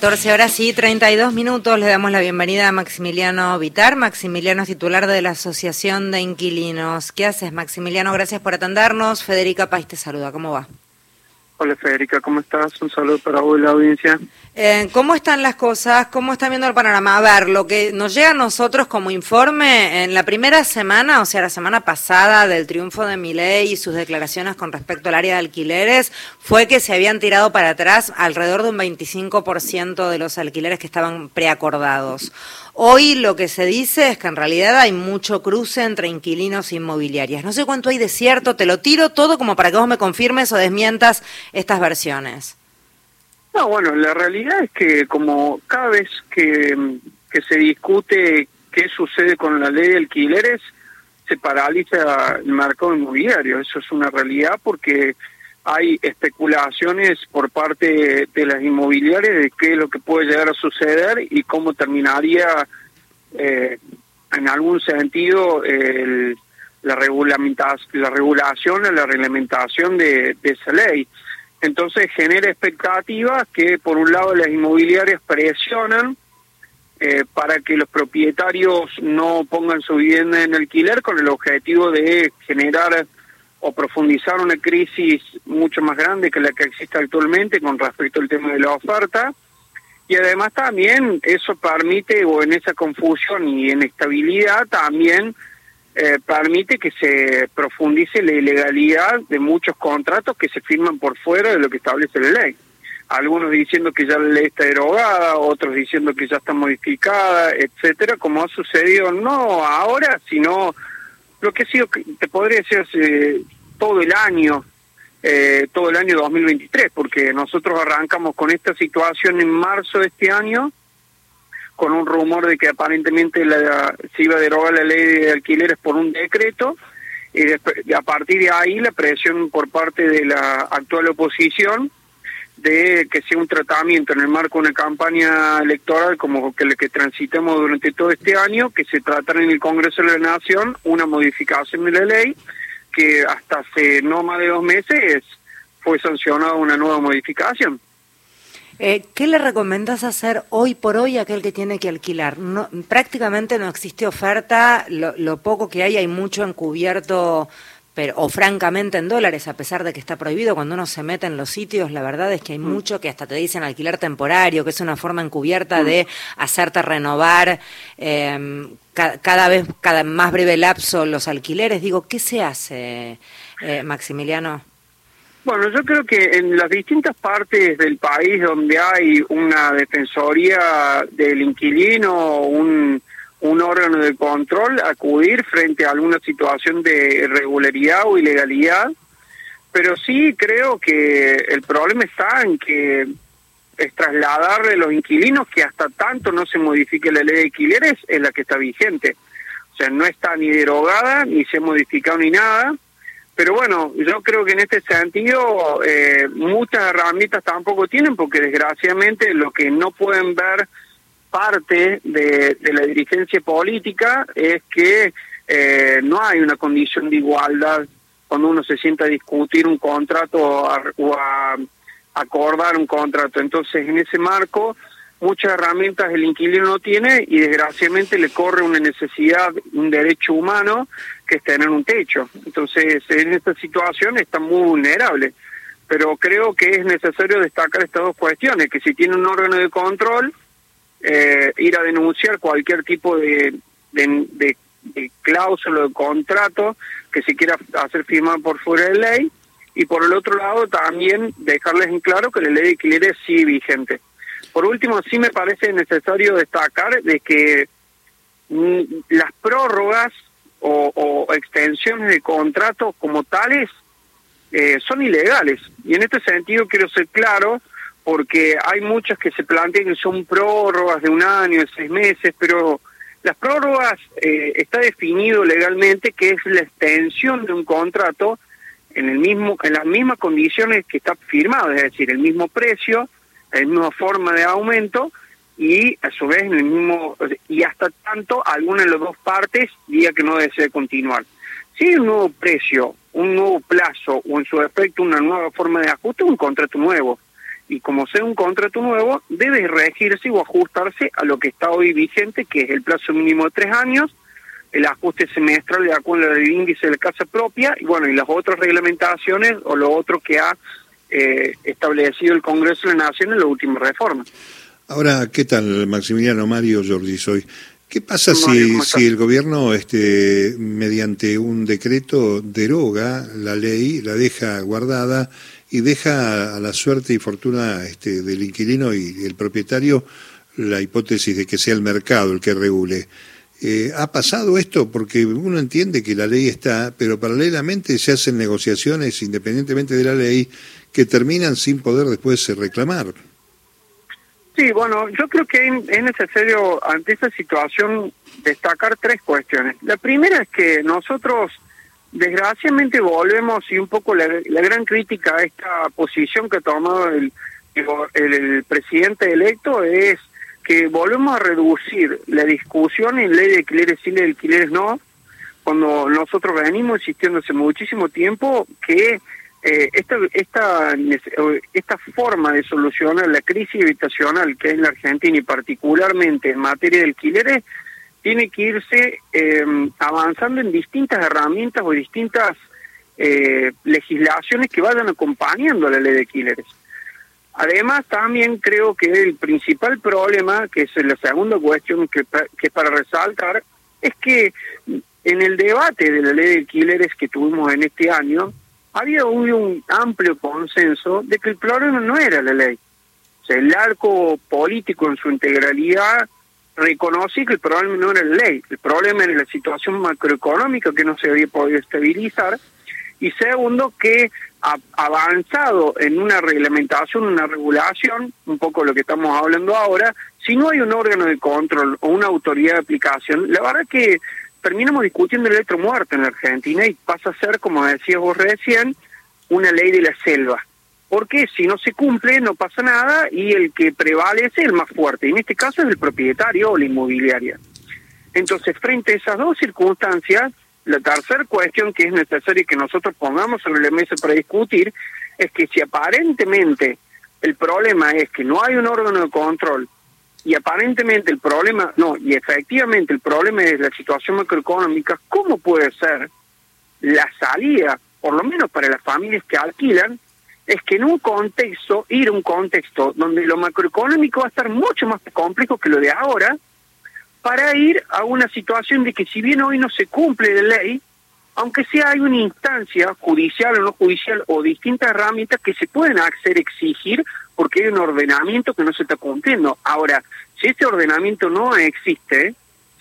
14 horas y 32 minutos. Le damos la bienvenida a Maximiliano Vitar. Maximiliano es titular de la Asociación de Inquilinos. ¿Qué haces, Maximiliano? Gracias por atendernos. Federica País te saluda. ¿Cómo va? Hola Federica, ¿cómo estás? Un saludo para vos y la audiencia. Eh, ¿Cómo están las cosas? ¿Cómo están viendo el panorama? A ver, lo que nos llega a nosotros como informe, en la primera semana, o sea, la semana pasada del triunfo de Milei y sus declaraciones con respecto al área de alquileres, fue que se habían tirado para atrás alrededor de un 25% de los alquileres que estaban preacordados. Hoy lo que se dice es que en realidad hay mucho cruce entre inquilinos e inmobiliarias. No sé cuánto hay de cierto, te lo tiro todo como para que vos me confirmes o desmientas estas versiones. No, bueno, la realidad es que como cada vez que, que se discute qué sucede con la ley de alquileres, se paraliza el mercado inmobiliario. Eso es una realidad porque hay especulaciones por parte de las inmobiliarias de qué es lo que puede llegar a suceder y cómo terminaría eh, en algún sentido el, la, la regulación o la reglamentación de, esa ley. Entonces genera expectativas que por un lado las inmobiliarias presionan eh, para que los propietarios no pongan su vivienda en alquiler con el objetivo de generar o profundizar una crisis mucho más grande que la que existe actualmente con respecto al tema de la oferta. Y además también eso permite, o en esa confusión y inestabilidad, también eh, permite que se profundice la ilegalidad de muchos contratos que se firman por fuera de lo que establece la ley. Algunos diciendo que ya la ley está derogada, otros diciendo que ya está modificada, etcétera, como ha sucedido no ahora, sino lo que ha sido, te podría decir, todo el año, eh, todo el año 2023, porque nosotros arrancamos con esta situación en marzo de este año, con un rumor de que aparentemente la, se iba a derogar la ley de alquileres por un decreto, y a partir de ahí la presión por parte de la actual oposición de que sea un tratamiento en el marco de una campaña electoral como que la que transitamos durante todo este año, que se tratara en el Congreso de la Nación una modificación de la ley que hasta hace no más de dos meses fue sancionada una nueva modificación. Eh, ¿Qué le recomiendas hacer hoy por hoy a aquel que tiene que alquilar? No, prácticamente no existe oferta, lo, lo poco que hay hay mucho encubierto pero o francamente en dólares, a pesar de que está prohibido, cuando uno se mete en los sitios, la verdad es que hay mm. mucho que hasta te dicen alquiler temporario, que es una forma encubierta mm. de hacerte renovar eh, cada vez, cada más breve lapso los alquileres. Digo, ¿qué se hace, eh, Maximiliano? Bueno, yo creo que en las distintas partes del país donde hay una defensoría del inquilino, un un órgano de control acudir frente a alguna situación de irregularidad o ilegalidad, pero sí creo que el problema está en que es trasladarle a los inquilinos que hasta tanto no se modifique la ley de alquileres es la que está vigente. O sea, no está ni derogada, ni se ha modificado ni nada. Pero bueno, yo creo que en este sentido eh, muchas herramientas tampoco tienen porque desgraciadamente lo que no pueden ver parte de, la dirigencia política es que eh, no hay una condición de igualdad cuando uno se sienta a discutir un contrato o a, acordar un contrato. Entonces, en ese marco, muchas herramientas el inquilino no tiene y desgraciadamente le corre una necesidad, un derecho humano, que es tener un techo. Entonces, en esta situación está muy vulnerable. Pero creo que es necesario destacar estas dos cuestiones, que si tiene un órgano de control, eh, ir a denunciar cualquier tipo de, de, cláusula de contrato que se quiera hacer firmar por fuera de ley y por el otro lado también dejarles en claro que la ley de alquileres sí vigente. Por último, sí me parece necesario destacar de que mm, las prórrogas o, extensiones de contratos como tales eh, son ilegales. Y en este sentido quiero ser claro porque hay muchas que se plantean que son prórrogas de un año, de seis meses, pero las prórrogas eh, está definido legalmente que es la extensión de un contrato en el mismo en las mismas condiciones que está firmado, es decir, el mismo precio, la misma forma de aumento y a su vez en el mismo y hasta tanto alguna de las dos partes diga que no desee continuar. Si hay un nuevo precio, un nuevo plazo o en su efecto una nueva forma de ajuste, un contrato nuevo y como sea un contrato nuevo, debe regirse o ajustarse a lo que está hoy vigente, que es el plazo mínimo de tres años, el ajuste semestral de acuerdo al índice de la casa propia y bueno, y las otras reglamentaciones o lo otro que ha eh, establecido el Congreso de la Nación en la última reforma. Ahora, ¿qué tal, Maximiliano Mario Jordi? Soy. ¿Qué pasa si, si el gobierno, este, mediante un decreto, deroga la ley, la deja guardada y deja a la suerte y fortuna este, del inquilino y el propietario la hipótesis de que sea el mercado el que regule? Eh, ¿Ha pasado esto? Porque uno entiende que la ley está, pero paralelamente se hacen negociaciones independientemente de la ley que terminan sin poder después reclamar. Sí, bueno, yo creo que es necesario ante esta situación destacar tres cuestiones. La primera es que nosotros desgraciadamente volvemos y un poco la, gran crítica a esta posición que ha tomado el, el, presidente electo es que volvemos a reducir la discusión en ley de alquileres sí, ley de alquileres no, cuando nosotros venimos insistiendo hace muchísimo tiempo que eh, esta, esta, esta forma de solucionar la crisis habitacional que es en la Argentina y particularmente en materia de alquileres tiene que irse em, avanzando en distintas herramientas o distintas eh, legislaciones que vayan acompañando a la ley de alquileres. Además, también creo que el principal problema, que es la segunda cuestión que, que para resaltar, es que en el debate de la ley de alquileres que tuvimos en este año, había un amplio consenso de que el problema no era la ley. O el arco político en su integralidad reconocí que el problema no era la ley, el problema era la situación macroeconómica que no se había podido estabilizar y segundo que ha avanzado en una reglamentación, una regulación, un poco lo que estamos hablando ahora, si no hay un órgano de control o una autoridad de aplicación, la verdad que terminamos discutiendo el muerto en la Argentina y pasa a ser, como decías vos recién, una ley de la selva. Porque si no se cumple no pasa nada y el que prevalece es el más fuerte. En este caso es el propietario o la inmobiliaria. Entonces, frente a esas dos circunstancias, la tercera cuestión que es necesaria que nosotros pongamos sobre la mesa para discutir es que si aparentemente el problema es que no hay un órgano de control y aparentemente el problema, no, y efectivamente el problema es la situación macroeconómica, ¿cómo puede ser la salida, por lo menos para las familias que alquilan, es que en un contexto, ir a un contexto donde lo macroeconómico va a estar mucho más complejo que lo de ahora, para ir a una situación de que si bien hoy no se cumple la ley, aunque sea hay una instancia judicial o no judicial o distintas herramientas que se pueden hacer exigir porque hay un ordenamiento que no se está cumpliendo. Ahora, si este ordenamiento no existe,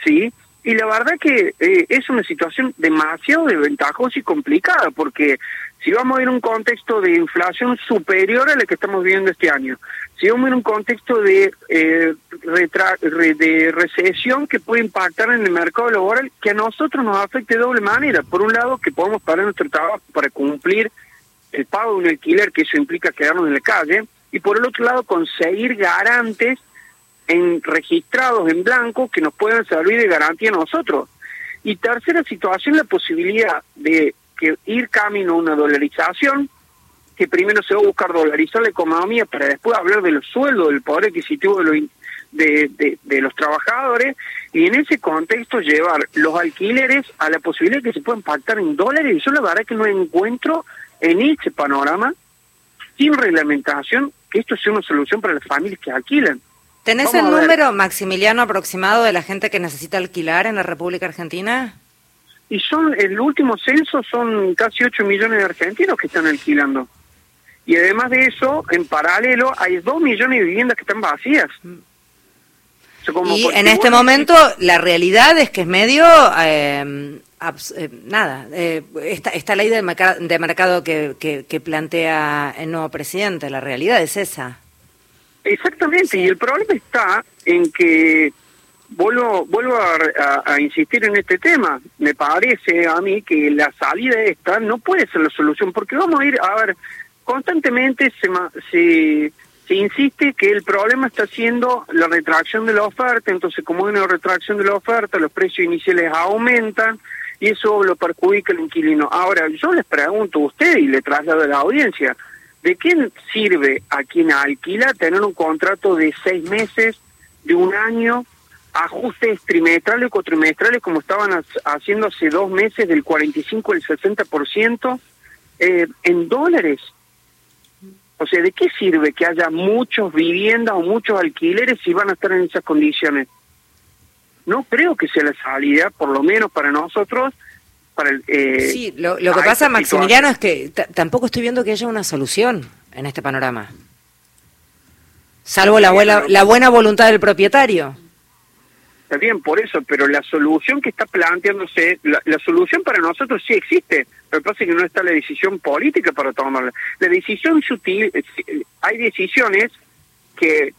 ¿sí? Y la verdad que eh, es una situación demasiado desventajosa y complicada, porque si vamos a ir a un contexto de inflación superior a la que estamos viviendo este año, si vamos a ir a un contexto de, eh, de recesión que puede impactar en el mercado laboral, que a nosotros nos afecte de doble manera. Por un lado, que podemos parar nuestro trabajo para cumplir el pago de un alquiler, que eso implica quedarnos en la calle, y por el otro lado, conseguir garantes en registrados en blanco que nos puedan servir de garantía a nosotros. Y tercera situación, la posibilidad de que ir camino a una dolarización, que primero se va a buscar dolarizar la economía para después hablar de los sueldos, del poder adquisitivo de los, de, los trabajadores, y en ese contexto llevar los alquileres a la posibilidad de que se puedan pactar en dólares. Y yo la verdad que no encuentro en ese panorama, sin reglamentación, que esto sea una solución para las familias que alquilan. ¿Tenés el número, Maximiliano, aproximado de la gente que necesita alquilar en la República Argentina? Y son, el último censo son casi 8 millones de argentinos que están alquilando. Y además de eso, en paralelo, hay 2 millones de viviendas que están vacías. y en este momento la realidad es que es medio, eh, eh, nada, eh, esta, esta ley de, de mercado que, que, que plantea el nuevo presidente, la realidad es esa. Exactamente, y el problema está en que vuelvo vuelvo a, insistir en este tema. Me parece a mí que la salida esta no puede ser la solución, porque vamos a ir, a ver, constantemente se, se, se insiste que el problema está siendo la retracción de la oferta, entonces como hay una retracción de la oferta, los precios iniciales aumentan y eso lo perjudica al inquilino. Ahora, yo les pregunto a usted y le traslado a la audiencia, ¿De qué sirve a quien alquila tener un contrato de seis meses, de un año, ajustes trimestrales o cuatrimestrales como estaban haciendo hace dos meses del 45 al 60% eh, en dólares? O sea, ¿de qué sirve que haya muchos viviendas o muchos alquileres si van a estar en esas condiciones? No creo que sea la salida, por lo menos para nosotros, para el... Eh, sí, lo, que pasa, Maximiliano, es que tampoco estoy viendo que haya una solución en este panorama. Salvo la buena, la buena voluntad del propietario. Está bien, por eso, pero la solución que está planteándose, la, solución para nosotros sí existe, pero pasa que no está la decisión política para tomarla. La decisión sutil, hay decisiones que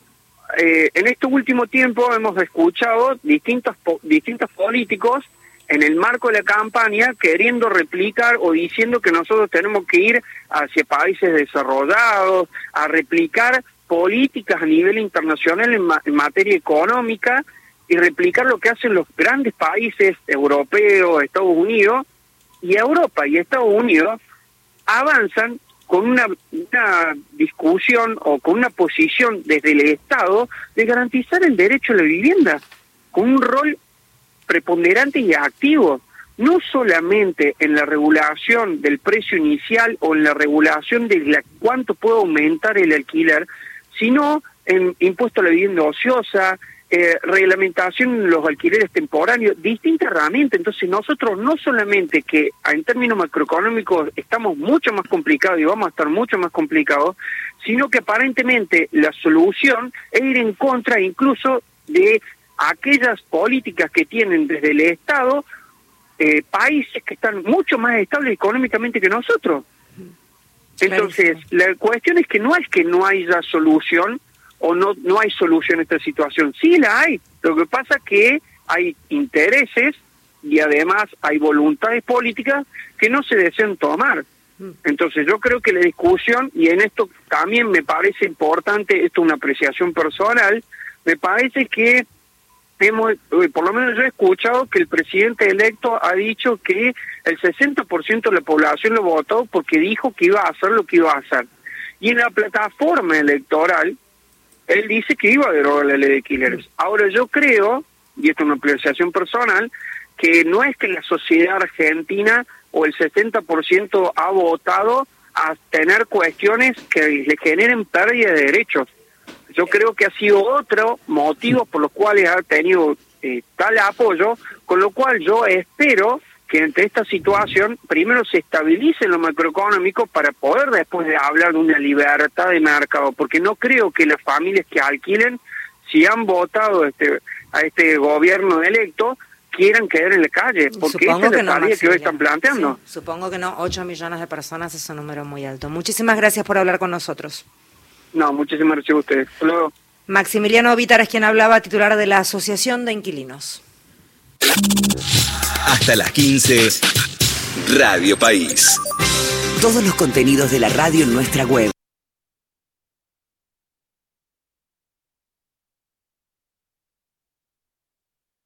eh, en este último tiempo hemos escuchado distintos, distintos políticos en el marco de la campaña queriendo replicar o diciendo que nosotros tenemos que ir hacia países desarrollados, a replicar políticas a nivel internacional en materia económica y replicar lo que hacen los grandes países europeos, Estados Unidos, y Europa. Y Estados Unidos avanzan con una, una discusión o con una posición desde el Estado de garantizar el derecho a la vivienda, con un rol preponderante y activo, no solamente en la regulación del precio inicial o en la regulación de la, cuánto puede aumentar el alquiler, sino en impuesto a la vivienda ociosa, eh, reglamentación en los alquileres temporáneos, distintas herramientas. Entonces nosotros no solamente que en términos macroeconómicos estamos mucho más complicados y vamos a estar mucho más complicados, sino que aparentemente la solución es ir en contra incluso de aquellas políticas que tienen desde el Estado eh, países que están mucho más estables económicamente que nosotros. Entonces, la cuestión es que no es que no haya solución, o no, no hay solución a esta situación. Sí la hay, lo que pasa es que hay intereses y además hay voluntades políticas que no se desean tomar. Mm. Entonces yo creo que la discusión, y en esto también me parece importante, esto es una apreciación personal, me parece que hemos, eh, por lo menos yo he escuchado que el presidente electo ha dicho que el 60% de la población lo votó porque dijo que iba a hacer lo que iba a hacer. Y en la plataforma electoral, él dice que iba a derogar la ley de killers. Ahora yo creo, y esto es una apreciación personal, que no es que la sociedad argentina o el 60% ha votado a tener cuestiones que le generen pérdida de derechos. Yo creo que ha sido otro motivo por los cuales ha tenido eh, tal apoyo, con lo cual yo espero que entre esta situación primero se estabilice lo macroeconómico para poder después de hablar de una libertad de mercado, porque no creo que las familias que alquilen, si han votado este, a este gobierno electo, quieran quedar en la calle, porque esa es la que, que hoy están planteando. supongo que no, 8 millones de personas es un número muy alto. Muchísimas gracias por hablar con nosotros. No, muchísimas gracias a ustedes. Hasta Maximiliano Vítar es quien hablaba, titular de la Asociación de Inquilinos. Hasta las 15, Radio País. Todos los contenidos de la radio en nuestra web